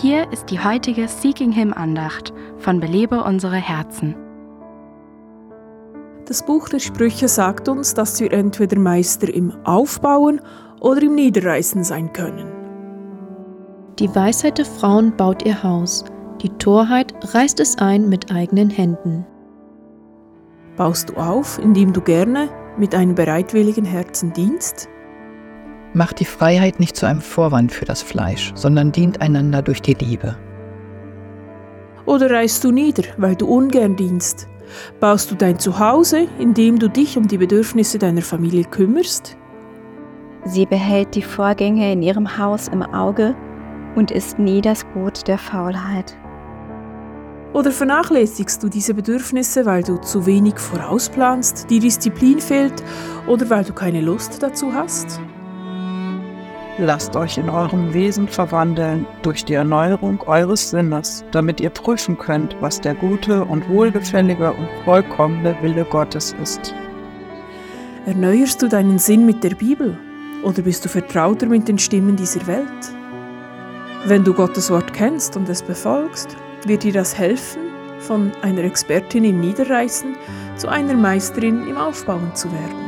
Hier ist die heutige Seeking Him Andacht von Belebe unsere Herzen. Das Buch der Sprüche sagt uns, dass wir entweder Meister im Aufbauen oder im Niederreißen sein können. Die Weisheit der Frauen baut ihr Haus, die Torheit reißt es ein mit eigenen Händen. Baust du auf, indem du gerne mit einem bereitwilligen Herzen dienst? Macht die Freiheit nicht zu einem Vorwand für das Fleisch, sondern dient einander durch die Liebe. Oder reißt du nieder, weil du ungern dienst? Baust du dein Zuhause, indem du dich um die Bedürfnisse deiner Familie kümmerst? Sie behält die Vorgänge in ihrem Haus im Auge und isst nie das Gut der Faulheit. Oder vernachlässigst du diese Bedürfnisse, weil du zu wenig vorausplanst, die Disziplin fehlt oder weil du keine Lust dazu hast? Lasst euch in eurem Wesen verwandeln durch die Erneuerung eures Sinnes, damit ihr prüfen könnt, was der gute und wohlgefällige und vollkommene Wille Gottes ist. Erneuerst du deinen Sinn mit der Bibel oder bist du vertrauter mit den Stimmen dieser Welt? Wenn du Gottes Wort kennst und es befolgst, wird dir das helfen, von einer Expertin im Niederreißen zu einer Meisterin im Aufbauen zu werden.